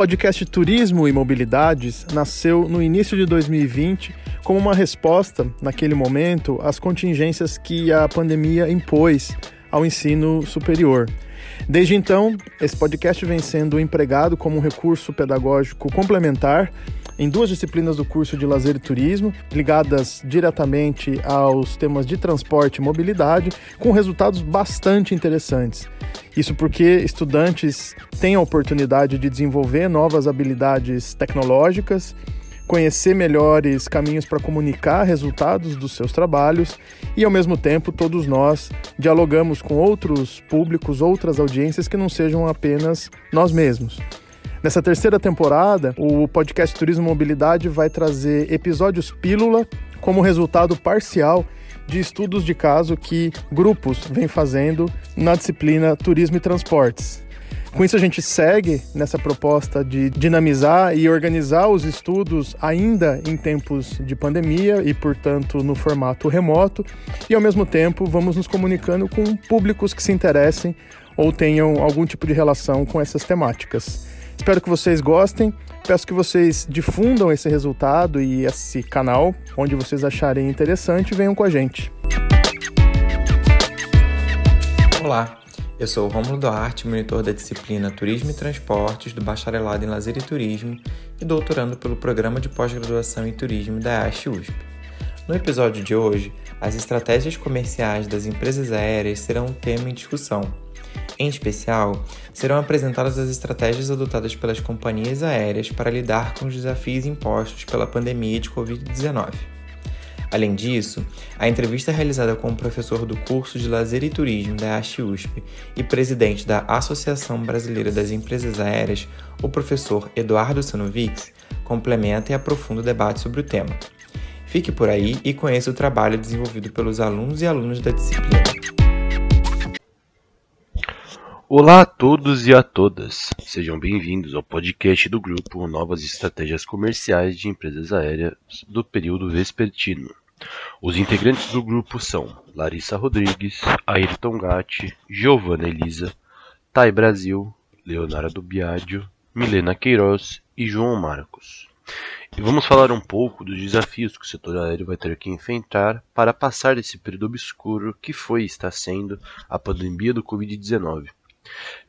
podcast Turismo e Mobilidades nasceu no início de 2020 como uma resposta, naquele momento, às contingências que a pandemia impôs ao ensino superior. Desde então, esse podcast vem sendo empregado como um recurso pedagógico complementar em duas disciplinas do curso de Lazer e Turismo, ligadas diretamente aos temas de transporte e mobilidade, com resultados bastante interessantes. Isso porque estudantes têm a oportunidade de desenvolver novas habilidades tecnológicas, conhecer melhores caminhos para comunicar resultados dos seus trabalhos e, ao mesmo tempo, todos nós dialogamos com outros públicos, outras audiências que não sejam apenas nós mesmos. Nessa terceira temporada, o podcast Turismo Mobilidade vai trazer episódios pílula como resultado parcial de estudos de caso que grupos vêm fazendo na disciplina Turismo e Transportes. Com isso, a gente segue nessa proposta de dinamizar e organizar os estudos ainda em tempos de pandemia e, portanto, no formato remoto, e ao mesmo tempo vamos nos comunicando com públicos que se interessem ou tenham algum tipo de relação com essas temáticas. Espero que vocês gostem. Peço que vocês difundam esse resultado e esse canal onde vocês acharem interessante. Venham com a gente. Olá, eu sou o Romulo Duarte, monitor da disciplina Turismo e Transportes do Bacharelado em Lazer e Turismo e doutorando pelo Programa de Pós-Graduação em Turismo da ASH USP. No episódio de hoje, as estratégias comerciais das empresas aéreas serão um tema em discussão em especial, serão apresentadas as estratégias adotadas pelas companhias aéreas para lidar com os desafios impostos pela pandemia de Covid-19. Além disso, a entrevista realizada com o professor do curso de Lazer e Turismo da ASH USP e presidente da Associação Brasileira das Empresas Aéreas, o professor Eduardo Sanovics, complementa e aprofunda o debate sobre o tema. Fique por aí e conheça o trabalho desenvolvido pelos alunos e alunas da disciplina. Olá a todos e a todas, sejam bem-vindos ao podcast do grupo Novas Estratégias Comerciais de Empresas Aéreas do período vespertino. Os integrantes do grupo são Larissa Rodrigues, Ayrton Gatti, Giovanna Elisa, Thay Brasil, Leonardo Biadio, Milena Queiroz e João Marcos. E vamos falar um pouco dos desafios que o setor aéreo vai ter que enfrentar para passar esse período obscuro que foi e está sendo a pandemia do Covid-19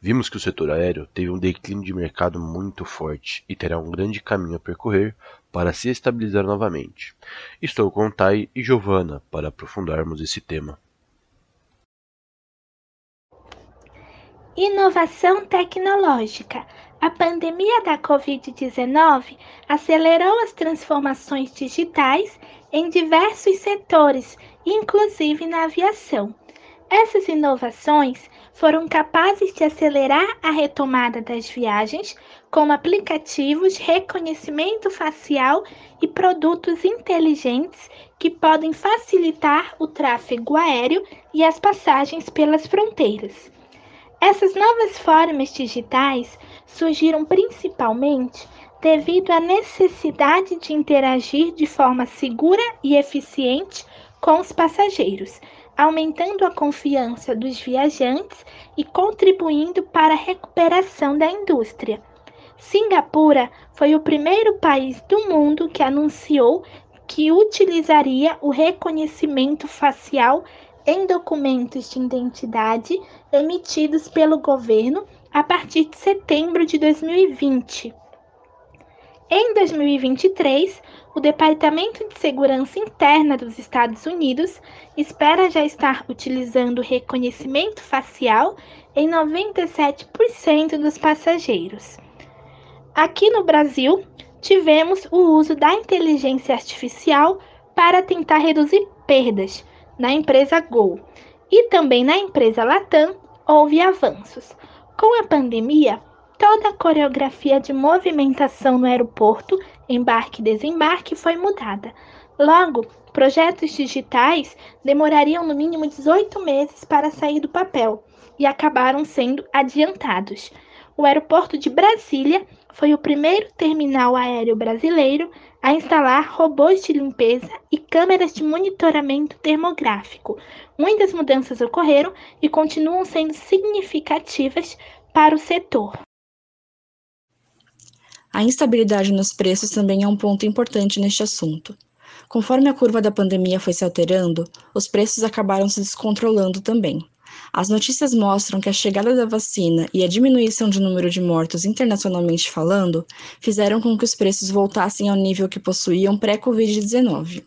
Vimos que o setor aéreo teve um declínio de mercado muito forte e terá um grande caminho a percorrer para se estabilizar novamente. Estou com Tai e Giovanna para aprofundarmos esse tema. Inovação tecnológica. A pandemia da Covid-19 acelerou as transformações digitais em diversos setores, inclusive na aviação. Essas inovações foram capazes de acelerar a retomada das viagens com aplicativos reconhecimento facial e produtos inteligentes que podem facilitar o tráfego aéreo e as passagens pelas fronteiras. Essas novas formas digitais surgiram principalmente devido à necessidade de interagir de forma segura e eficiente com os passageiros aumentando a confiança dos viajantes e contribuindo para a recuperação da indústria. Singapura foi o primeiro país do mundo que anunciou que utilizaria o reconhecimento facial em documentos de identidade emitidos pelo governo a partir de setembro de 2020. Em 2023, o Departamento de Segurança Interna dos Estados Unidos espera já estar utilizando reconhecimento facial em 97% dos passageiros. Aqui no Brasil, tivemos o uso da inteligência artificial para tentar reduzir perdas na empresa Gol e também na empresa Latam houve avanços. Com a pandemia, toda a coreografia de movimentação no aeroporto, embarque e desembarque, foi mudada. Logo, projetos digitais demorariam no mínimo 18 meses para sair do papel e acabaram sendo adiantados. O aeroporto de Brasília foi o primeiro terminal aéreo brasileiro a instalar robôs de limpeza e câmeras de monitoramento termográfico. Muitas mudanças ocorreram e continuam sendo significativas para o setor. A instabilidade nos preços também é um ponto importante neste assunto. Conforme a curva da pandemia foi se alterando, os preços acabaram se descontrolando também. As notícias mostram que a chegada da vacina e a diminuição de número de mortos internacionalmente falando fizeram com que os preços voltassem ao nível que possuíam pré-Covid-19.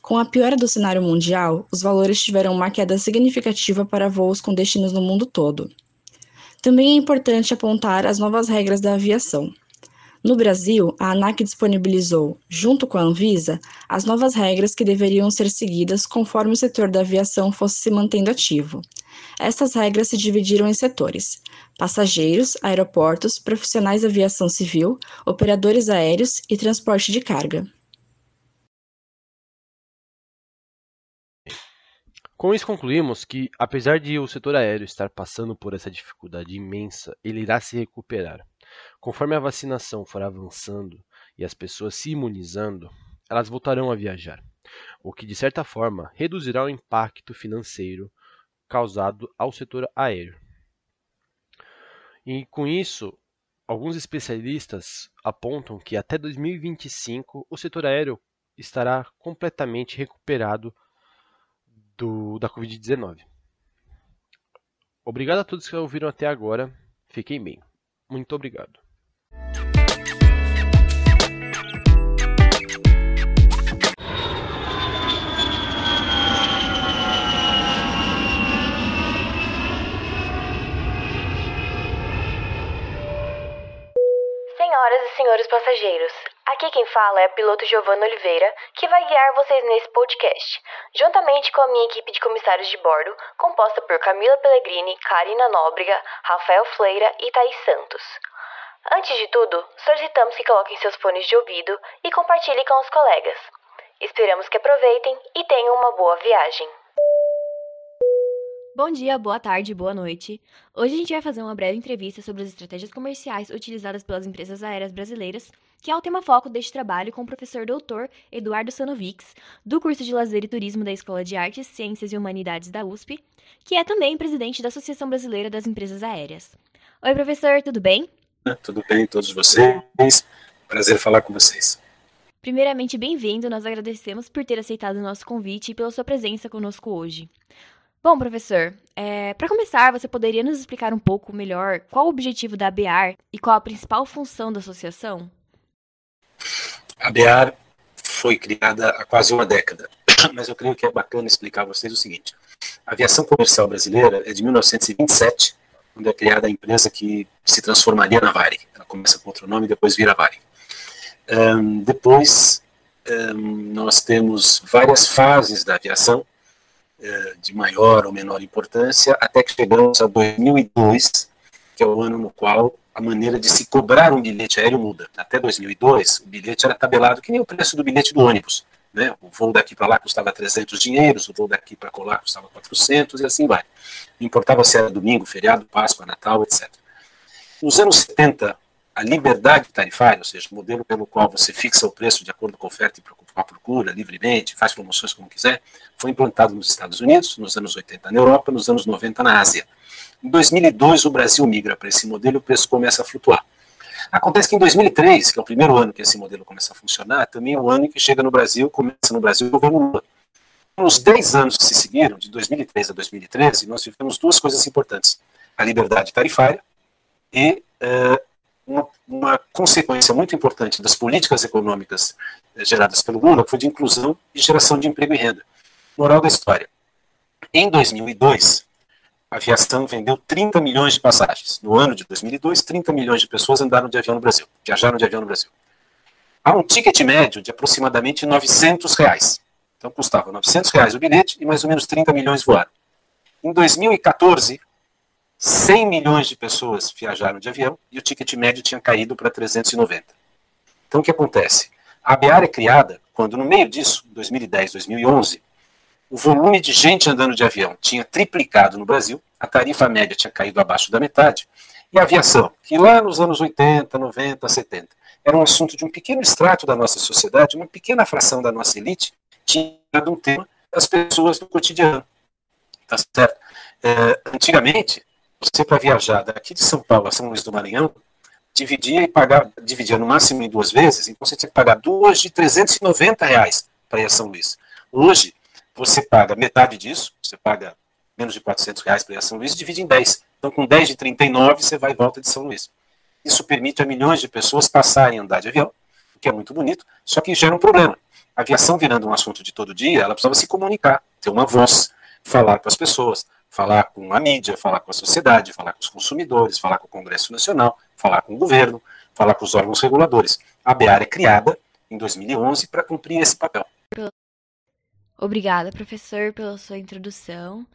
Com a piora do cenário mundial, os valores tiveram uma queda significativa para voos com destinos no mundo todo. Também é importante apontar as novas regras da aviação. No Brasil, a ANAC disponibilizou, junto com a Anvisa, as novas regras que deveriam ser seguidas conforme o setor da aviação fosse se mantendo ativo. Essas regras se dividiram em setores: passageiros, aeroportos, profissionais da aviação civil, operadores aéreos e transporte de carga. Com isso, concluímos que, apesar de o setor aéreo estar passando por essa dificuldade imensa, ele irá se recuperar. Conforme a vacinação for avançando e as pessoas se imunizando, elas voltarão a viajar, o que de certa forma reduzirá o impacto financeiro causado ao setor aéreo. E com isso, alguns especialistas apontam que até 2025 o setor aéreo estará completamente recuperado do, da Covid-19. Obrigado a todos que ouviram até agora. Fiquem bem. Muito obrigado. Senhoras e senhores passageiros, aqui quem fala é a piloto Giovanna Oliveira, que vai guiar vocês nesse podcast, juntamente com a minha equipe de comissários de bordo, composta por Camila Pellegrini, Karina Nóbrega, Rafael Fleira e Thaís Santos. Antes de tudo, solicitamos que coloquem seus fones de ouvido e compartilhem com os colegas. Esperamos que aproveitem e tenham uma boa viagem. Bom dia, boa tarde, boa noite. Hoje a gente vai fazer uma breve entrevista sobre as estratégias comerciais utilizadas pelas empresas aéreas brasileiras, que é o tema foco deste trabalho com o professor doutor Eduardo Sanovics, do curso de Lazer e Turismo da Escola de Artes, Ciências e Humanidades da USP, que é também presidente da Associação Brasileira das Empresas Aéreas. Oi, professor, tudo bem? Tudo bem, todos vocês. Prazer falar com vocês. Primeiramente, bem-vindo. Nós agradecemos por ter aceitado o nosso convite e pela sua presença conosco hoje. Bom, professor, é, para começar, você poderia nos explicar um pouco melhor qual o objetivo da ABAR e qual a principal função da associação? A ABAR foi criada há quase uma década, mas eu creio que é bacana explicar a vocês o seguinte. A aviação comercial brasileira é de 1927, quando é criada a empresa que se transformaria na Varig. Ela começa com outro nome e depois vira Varig. Um, depois, um, nós temos várias fases da aviação, eh, de maior ou menor importância, até que chegamos a 2002, que é o ano no qual a maneira de se cobrar um bilhete aéreo muda. Até 2002, o bilhete era tabelado que nem o preço do bilhete do ônibus. Né? O voo daqui para lá custava 300 dinheiros, o voo daqui para colar custava 400 e assim vai. Não importava se era domingo, feriado, Páscoa, Natal, etc. Nos anos 70, a liberdade tarifária, ou seja, o modelo pelo qual você fixa o preço de acordo com a oferta e com a procura livremente, faz promoções como quiser, foi implantado nos Estados Unidos, nos anos 80 na Europa, nos anos 90 na Ásia. Em 2002, o Brasil migra para esse modelo e o preço começa a flutuar. Acontece que em 2003, que é o primeiro ano que esse modelo começa a funcionar, também é o ano em que chega no Brasil, começa no Brasil o governo Lula. Nos 10 anos que se seguiram, de 2003 a 2013, nós tivemos duas coisas importantes: a liberdade tarifária e uh, uma, uma, consequência muito importante das políticas econômicas eh, geradas pelo Lula foi de inclusão e geração de emprego e renda. Moral da história. Em 2002, a aviação vendeu 30 milhões de passagens. No ano de 2002, 30 milhões de pessoas andaram de avião no Brasil, viajaram de avião no Brasil. Há um ticket médio de aproximadamente 900 reais. Então custava 900 reais o bilhete e mais ou menos 30 milhões voaram. Em 2014, 100 milhões de pessoas viajaram de avião e o ticket médio tinha caído para 390. Então, o que acontece? A BEAR é criada quando, no meio disso, 2010, 2011, o volume de gente andando de avião tinha triplicado no Brasil, a tarifa média tinha caído abaixo da metade, e a aviação, que lá nos anos 80, 90, 70, era um assunto de um pequeno extrato da nossa sociedade, uma pequena fração da nossa elite, tinha dado um tema das pessoas do cotidiano. Tá certo? É, antigamente, você para viajar daqui de São Paulo a São Luís do Maranhão, dividia e pagava, dividia no máximo em duas vezes, então você tinha que pagar duas de 390 reais para ir a São Luís. Hoje, você paga metade disso, você paga menos de 400 reais para ir a São Luís, divide em 10. Então, com 10 de 39, você vai e volta de São Luís. Isso permite a milhões de pessoas passarem a andar de avião, o que é muito bonito, só que gera um problema. A aviação virando um assunto de todo dia, ela precisava se comunicar, ter uma voz, falar com as pessoas, falar com a mídia, falar com a sociedade, falar com os consumidores, falar com o Congresso Nacional, falar com o governo, falar com os órgãos reguladores. A BEAR é criada em 2011 para cumprir esse papel. Obrigada, professor, pela sua introdução.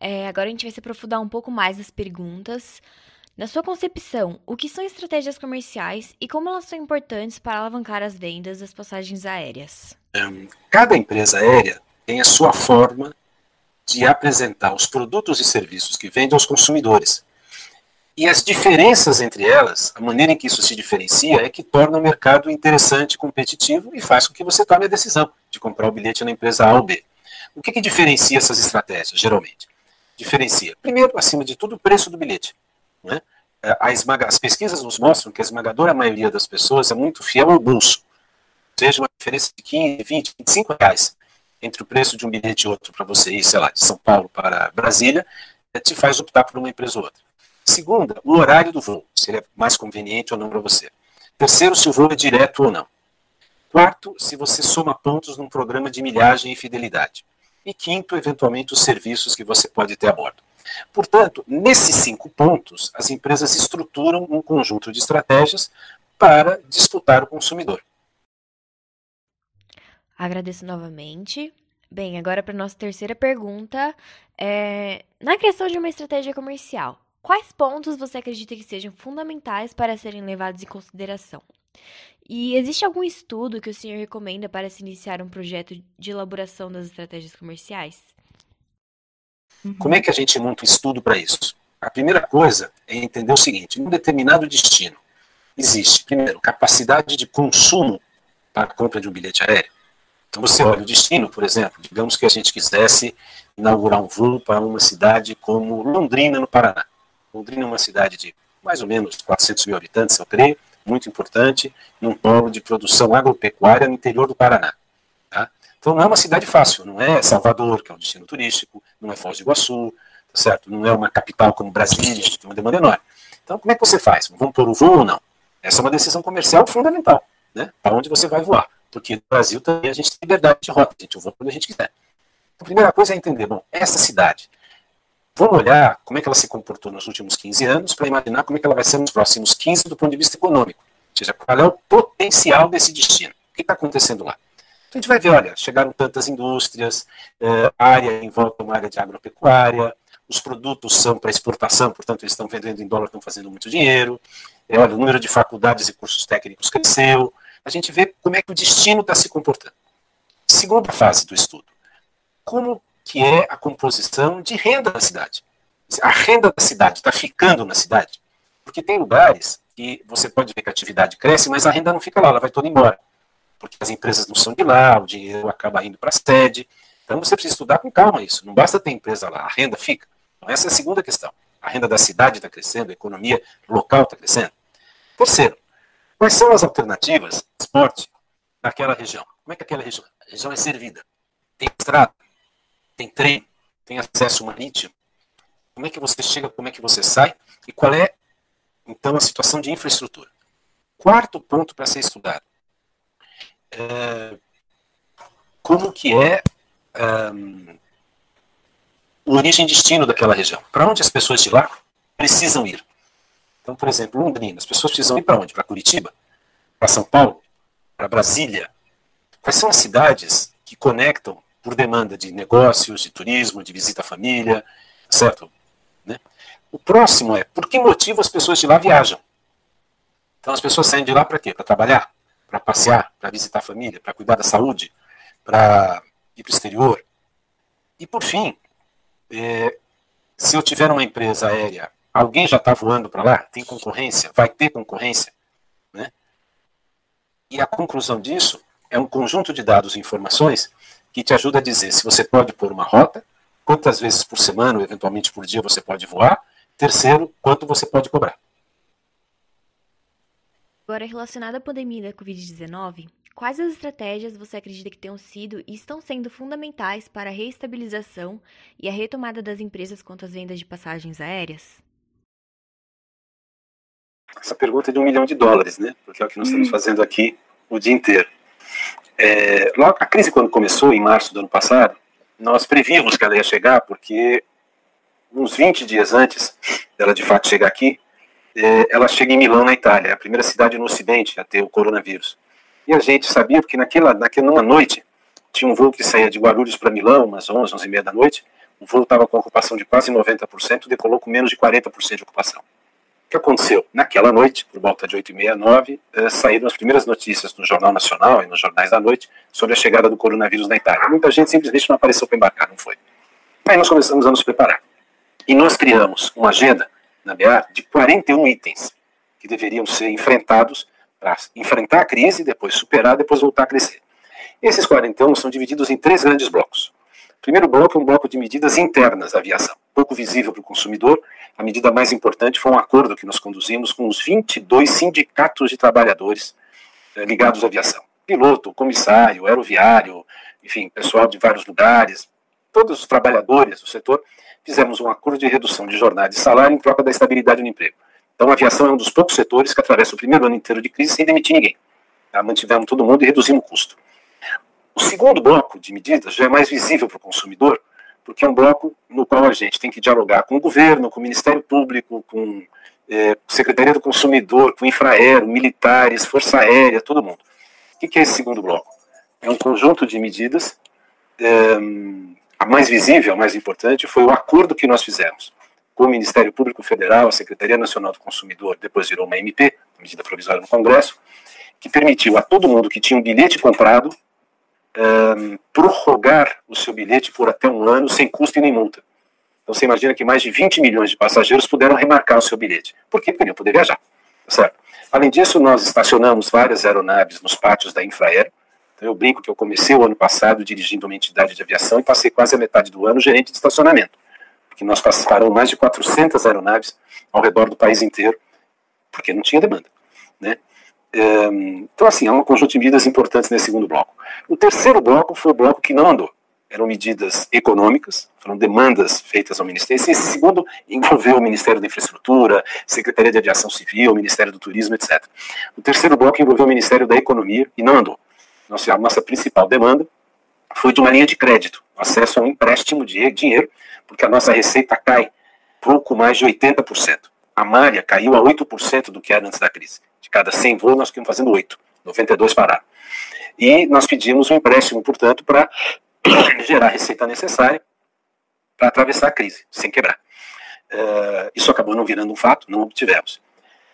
É, agora a gente vai se aprofundar um pouco mais nas perguntas. Na sua concepção, o que são estratégias comerciais e como elas são importantes para alavancar as vendas das passagens aéreas? Cada empresa aérea tem a sua forma de apresentar os produtos e serviços que vende aos consumidores. E as diferenças entre elas, a maneira em que isso se diferencia, é que torna o mercado interessante, competitivo e faz com que você tome a decisão de comprar o bilhete na empresa A ou B. O que, que diferencia essas estratégias, geralmente? Diferencia, primeiro, acima de tudo, o preço do bilhete. Né? É, esmaga, as pesquisas nos mostram que a esmagadora maioria das pessoas é muito fiel ao bolso. Seja, uma diferença de 15, 20, 25 reais entre o preço de um bilhete e outro para você ir, sei lá, de São Paulo para Brasília, é, te faz optar por uma empresa ou outra. Segunda, o horário do voo, se ele é mais conveniente ou não para você. Terceiro, se o voo é direto ou não. Quarto, se você soma pontos num programa de milhagem e fidelidade. E quinto, eventualmente, os serviços que você pode ter a bordo. Portanto, nesses cinco pontos, as empresas estruturam um conjunto de estratégias para disputar o consumidor. Agradeço novamente. Bem, agora para nossa terceira pergunta. É... Na criação de uma estratégia comercial, quais pontos você acredita que sejam fundamentais para serem levados em consideração? E existe algum estudo que o senhor recomenda para se iniciar um projeto de elaboração das estratégias comerciais? Uhum. Como é que a gente monta um estudo para isso? A primeira coisa é entender o seguinte: em um determinado destino existe, primeiro, capacidade de consumo para a compra de um bilhete aéreo. Então você olha o destino, por exemplo, digamos que a gente quisesse inaugurar um voo para uma cidade como Londrina, no Paraná. Londrina é uma cidade de mais ou menos 400 mil habitantes, eu creio, muito importante, num polo de produção agropecuária no interior do Paraná. Tá? Então não é uma cidade fácil, não é Salvador, que é um destino turístico, não é Foz do Iguaçu, tá certo? não é uma capital como Brasília, que tem uma demanda enorme. Então como é que você faz? Vamos pôr o voo ou não? Essa é uma decisão comercial fundamental, né? para onde você vai voar. Porque no Brasil também a gente tem liberdade de rota, a gente voa quando a gente quiser. Então, a primeira coisa é entender, bom, essa cidade, vamos olhar como é que ela se comportou nos últimos 15 anos para imaginar como é que ela vai ser nos próximos 15 do ponto de vista econômico. Ou seja, qual é o potencial desse destino. O que está acontecendo lá? Então a gente vai ver, olha, chegaram tantas indústrias, eh, área em volta uma área de agropecuária, os produtos são para exportação, portanto eles estão vendendo em dólar, estão fazendo muito dinheiro, é, olha, o número de faculdades e cursos técnicos cresceu, a gente vê como é que o destino está se comportando. Segunda fase do estudo, como que é a composição de renda da cidade. A renda da cidade está ficando na cidade? Porque tem lugares que você pode ver que a atividade cresce, mas a renda não fica lá, ela vai toda embora porque as empresas não são de lá, o dinheiro acaba indo para a sede. Então você precisa estudar com calma isso. Não basta ter empresa lá, a renda fica. Então, essa é a segunda questão. A renda da cidade está crescendo, a economia local está crescendo. Terceiro, quais são as alternativas de transporte naquela região? Como é que aquela região, região é servida? Tem estrada? Tem trem? Tem acesso marítimo? Como é que você chega, como é que você sai? E qual é, então, a situação de infraestrutura? Quarto ponto para ser estudado é, como que é um, o origem e destino daquela região. Para onde as pessoas de lá precisam ir. Então, por exemplo, Londrina, as pessoas precisam ir para onde? Para Curitiba? Para São Paulo? Para Brasília? Quais são as cidades que conectam por demanda de negócios, de turismo, de visita à família, certo? Né? O próximo é, por que motivo as pessoas de lá viajam? Então as pessoas saem de lá para quê? Para trabalhar? para passear, para visitar a família, para cuidar da saúde, para ir para o exterior. E por fim, é, se eu tiver uma empresa aérea, alguém já está voando para lá? Tem concorrência? Vai ter concorrência? Né? E a conclusão disso é um conjunto de dados e informações que te ajuda a dizer se você pode pôr uma rota, quantas vezes por semana ou eventualmente por dia você pode voar, terceiro, quanto você pode cobrar. Agora, relacionado à pandemia da Covid-19, quais as estratégias você acredita que tenham sido e estão sendo fundamentais para a reestabilização e a retomada das empresas quanto às vendas de passagens aéreas? Essa pergunta é de um milhão de dólares, né? Porque é o que nós estamos fazendo aqui o dia inteiro. É, logo, a crise, quando começou, em março do ano passado, nós prevíamos que ela ia chegar, porque uns 20 dias antes dela de fato chegar aqui, é, ela chega em Milão, na Itália, a primeira cidade no Ocidente a ter o coronavírus. E a gente sabia que naquela, naquela noite tinha um voo que saía de Guarulhos para Milão, umas 11, 11 e meia da noite. O voo estava com ocupação de quase 90%, decolou com menos de 40% de ocupação. O que aconteceu? Naquela noite, por volta de 8 e meia, 9, eh, saíram as primeiras notícias no Jornal Nacional e nos jornais da noite sobre a chegada do coronavírus na Itália. Muita gente simplesmente não apareceu para embarcar, não foi. Aí nós começamos a nos preparar. E nós criamos uma agenda na BEAR de 41 itens que deveriam ser enfrentados para enfrentar a crise, depois superar, depois voltar a crescer. Esses 41 são divididos em três grandes blocos. Primeiro bloco é um bloco de medidas internas à aviação, pouco visível para o consumidor. A medida mais importante foi um acordo que nós conduzimos com os 22 sindicatos de trabalhadores eh, ligados à aviação. Piloto, comissário, aeroviário, enfim, pessoal de vários lugares, todos os trabalhadores do setor fizemos um acordo de redução de jornada e salário em troca da estabilidade no emprego. Então, a aviação é um dos poucos setores que atravessa o primeiro ano inteiro de crise sem demitir ninguém. Tá? Mantivemos todo mundo e reduzimos o custo. O segundo bloco de medidas já é mais visível para o consumidor, porque é um bloco no qual a gente tem que dialogar com o governo, com o Ministério Público, com é, Secretaria do Consumidor, com Infraero, militares, Força Aérea, todo mundo. O que é esse segundo bloco? É um conjunto de medidas é, a mais visível, a mais importante, foi o acordo que nós fizemos com o Ministério Público Federal, a Secretaria Nacional do Consumidor, depois virou uma MP, medida provisória no Congresso, que permitiu a todo mundo que tinha um bilhete comprado um, prorrogar o seu bilhete por até um ano sem custo e nem multa. Então você imagina que mais de 20 milhões de passageiros puderam remarcar o seu bilhete. Por quê? Porque não poder viajar. Certo? Além disso, nós estacionamos várias aeronaves nos pátios da Infraero, então, eu brinco que eu comecei o ano passado dirigindo uma entidade de aviação e passei quase a metade do ano gerente de estacionamento, porque nós paramos mais de 400 aeronaves ao redor do país inteiro, porque não tinha demanda. Né? Então, assim, há um conjunto de medidas importantes nesse segundo bloco. O terceiro bloco foi o bloco que não andou. Eram medidas econômicas, foram demandas feitas ao Ministério. Esse segundo envolveu o Ministério da Infraestrutura, Secretaria de Aviação Civil, Ministério do Turismo, etc. O terceiro bloco envolveu o Ministério da Economia e não andou nossa, a nossa principal demanda foi de uma linha de crédito, acesso a um empréstimo de dinheiro, porque a nossa receita cai pouco mais de 80%. A malha caiu a 8% do que era antes da crise. De cada 100 voos, nós ficamos fazendo 8, 92 pararam. E nós pedimos um empréstimo, portanto, para gerar a receita necessária para atravessar a crise, sem quebrar. Uh, isso acabou não virando um fato, não obtivemos.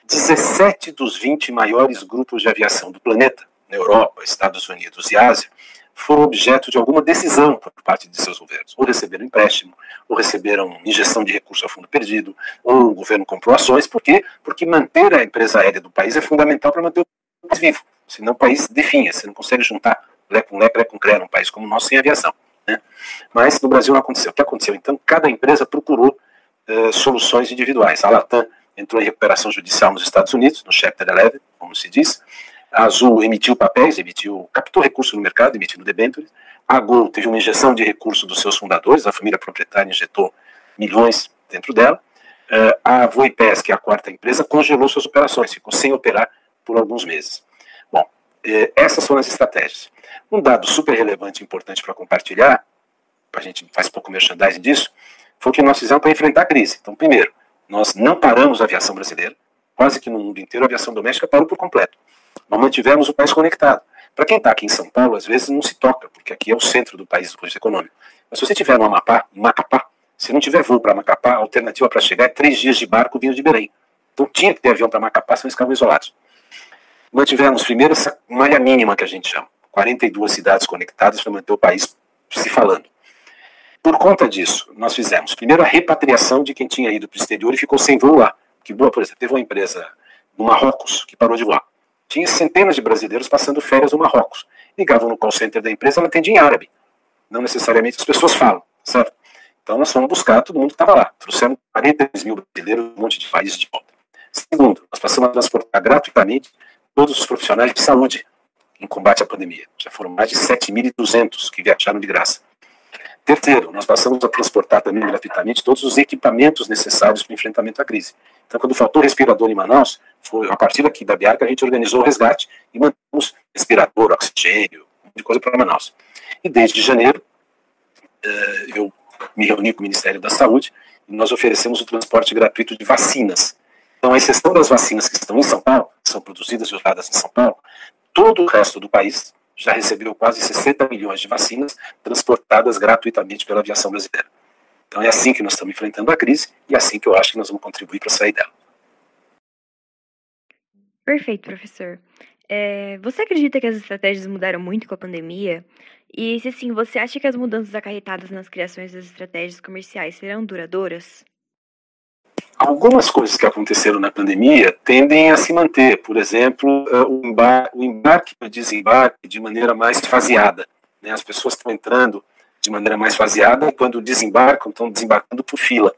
17 dos 20 maiores grupos de aviação do planeta na Europa, Estados Unidos e Ásia, foram objeto de alguma decisão por parte de seus governos. Ou receberam empréstimo, ou receberam injeção de recurso a fundo perdido, ou o governo comprou ações. Por quê? Porque manter a empresa aérea do país é fundamental para manter o país vivo. Senão o país definha, você não consegue juntar lé com lé, cré com cré num país como o nosso sem aviação. Né? Mas no Brasil não aconteceu. O que aconteceu? Então, cada empresa procurou uh, soluções individuais. A Latam entrou em recuperação judicial nos Estados Unidos, no Chapter 11, como se diz, a Azul emitiu papéis, emitiu, captou recursos no mercado, emitindo debêntures. A Gol teve uma injeção de recursos dos seus fundadores, a família proprietária injetou milhões dentro dela. Uh, a Voipes, que é a quarta empresa, congelou suas operações, ficou sem operar por alguns meses. Bom, eh, essas foram as estratégias. Um dado super relevante e importante para compartilhar, a gente faz pouco merchandising disso, foi o que nós fizemos para enfrentar a crise. Então, primeiro, nós não paramos a aviação brasileira, quase que no mundo inteiro a aviação doméstica parou por completo. Nós mantivemos o país conectado. Para quem está aqui em São Paulo, às vezes não se toca, porque aqui é o centro do país, do ponto econômico. Mas se você estiver no Amapá, Macapá, se não tiver voo para Macapá, a alternativa para chegar é três dias de barco vindo de Belém. Então tinha que ter avião para Macapá, senão eles ficavam isolados. Mantivemos primeiro essa malha mínima que a gente chama, 42 cidades conectadas para manter o país se falando. Por conta disso, nós fizemos primeiro a repatriação de quem tinha ido para o exterior e ficou sem voo lá. Que boa, por exemplo, teve uma empresa no Marrocos que parou de voar. Tinha centenas de brasileiros passando férias no Marrocos. Ligavam no call center da empresa, ela atendia em árabe. Não necessariamente as pessoas falam, certo? Então nós fomos buscar todo mundo que estava lá. Trouxemos 43 mil brasileiros, um monte de países de volta. Segundo, nós passamos a transportar gratuitamente todos os profissionais de saúde em combate à pandemia. Já foram mais de 7.200 que viajaram de graça. Terceiro, nós passamos a transportar também gratuitamente todos os equipamentos necessários para o enfrentamento à crise. Então, quando faltou respirador em Manaus, foi a partir daqui da Biarca a gente organizou o resgate e mandamos respirador, oxigênio, de coisa para Manaus. E desde janeiro, eh, eu me reuni com o Ministério da Saúde e nós oferecemos o transporte gratuito de vacinas. Então, a exceção das vacinas que estão em São Paulo, são produzidas e usadas em São Paulo, todo o resto do país já recebeu quase 60 milhões de vacinas transportadas gratuitamente pela aviação brasileira. Então é assim que nós estamos enfrentando a crise e é assim que eu acho que nós vamos contribuir para sair dela. Perfeito, professor. É, você acredita que as estratégias mudaram muito com a pandemia? E se sim, você acha que as mudanças acarretadas nas criações das estratégias comerciais serão duradouras? Algumas coisas que aconteceram na pandemia tendem a se manter, por exemplo, eh, o embarque e o desembarque de maneira mais faseada. Né? As pessoas estão entrando de maneira mais faseada e quando desembarcam, estão desembarcando por fila.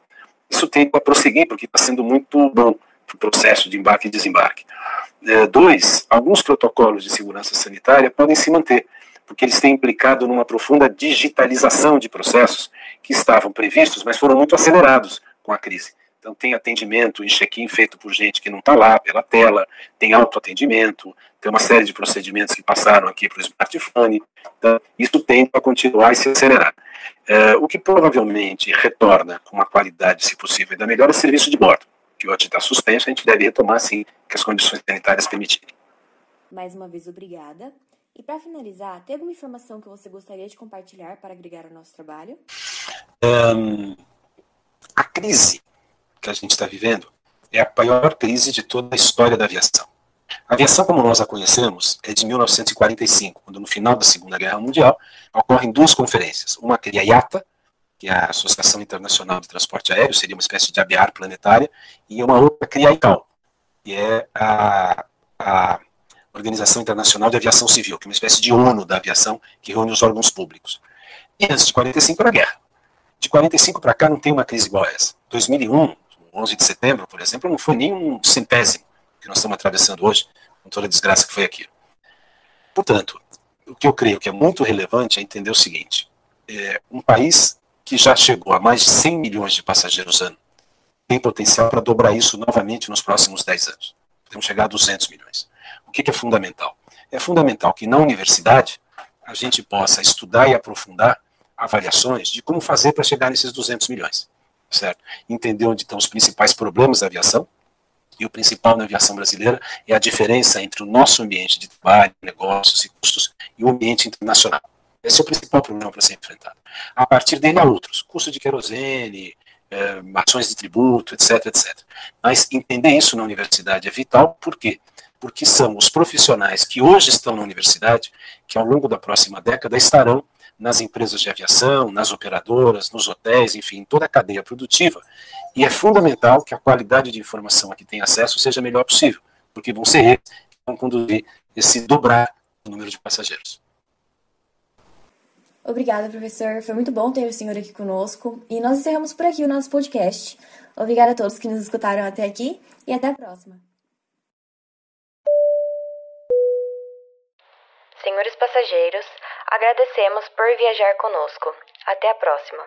Isso tende a prosseguir, porque está sendo muito bom para o processo de embarque e desembarque. É, dois, alguns protocolos de segurança sanitária podem se manter, porque eles têm implicado numa profunda digitalização de processos que estavam previstos, mas foram muito acelerados com a crise. Então, tem atendimento em check-in feito por gente que não está lá, pela tela, tem autoatendimento, tem uma série de procedimentos que passaram aqui para o smartphone. Então, isso tende a continuar e se acelerar. É, o que provavelmente retorna com uma qualidade, se possível, ainda melhor é o serviço de bordo, que hoje está suspenso, a gente deve retomar, sim, que as condições sanitárias permitirem. Mais uma vez, obrigada. E para finalizar, tem alguma informação que você gostaria de compartilhar para agregar ao nosso trabalho? Um, a crise que a gente está vivendo é a maior crise de toda a história da aviação. A aviação, como nós a conhecemos, é de 1945, quando no final da Segunda Guerra Mundial ocorrem duas conferências. Uma que é a IATA, que é a Associação Internacional de Transporte Aéreo, seria uma espécie de aviar planetária, e uma outra que é a ICAO, que é a, a Organização Internacional de Aviação Civil, que é uma espécie de ONU da aviação que reúne os órgãos públicos. E antes de 45 era a guerra. De 45 para cá não tem uma crise igual a essa. 2001, 11 de setembro, por exemplo, não foi nem um centésimo que nós estamos atravessando hoje, com toda a desgraça que foi aquilo. Portanto, o que eu creio que é muito relevante é entender o seguinte: é, um país que já chegou a mais de 100 milhões de passageiros ano tem potencial para dobrar isso novamente nos próximos 10 anos. Podemos chegar a 200 milhões. O que, que é fundamental? É fundamental que na universidade a gente possa estudar e aprofundar avaliações de como fazer para chegar nesses 200 milhões certo? Entender onde estão os principais problemas da aviação, e o principal na aviação brasileira é a diferença entre o nosso ambiente de trabalho, negócios e custos e o ambiente internacional. Esse é o principal problema para ser enfrentado. A partir dele há outros, custo de querosene, é, ações de tributo, etc, etc. Mas entender isso na universidade é vital, por quê? Porque são os profissionais que hoje estão na universidade que ao longo da próxima década estarão nas empresas de aviação, nas operadoras, nos hotéis, enfim, toda a cadeia produtiva. E é fundamental que a qualidade de informação a que tem acesso seja a melhor possível, porque vão ser eles que vão conduzir esse dobrar o número de passageiros. Obrigada, professor. Foi muito bom ter o senhor aqui conosco. E nós encerramos por aqui o nosso podcast. Obrigada a todos que nos escutaram até aqui e até a próxima. Senhores passageiros, Agradecemos por viajar conosco. Até a próxima.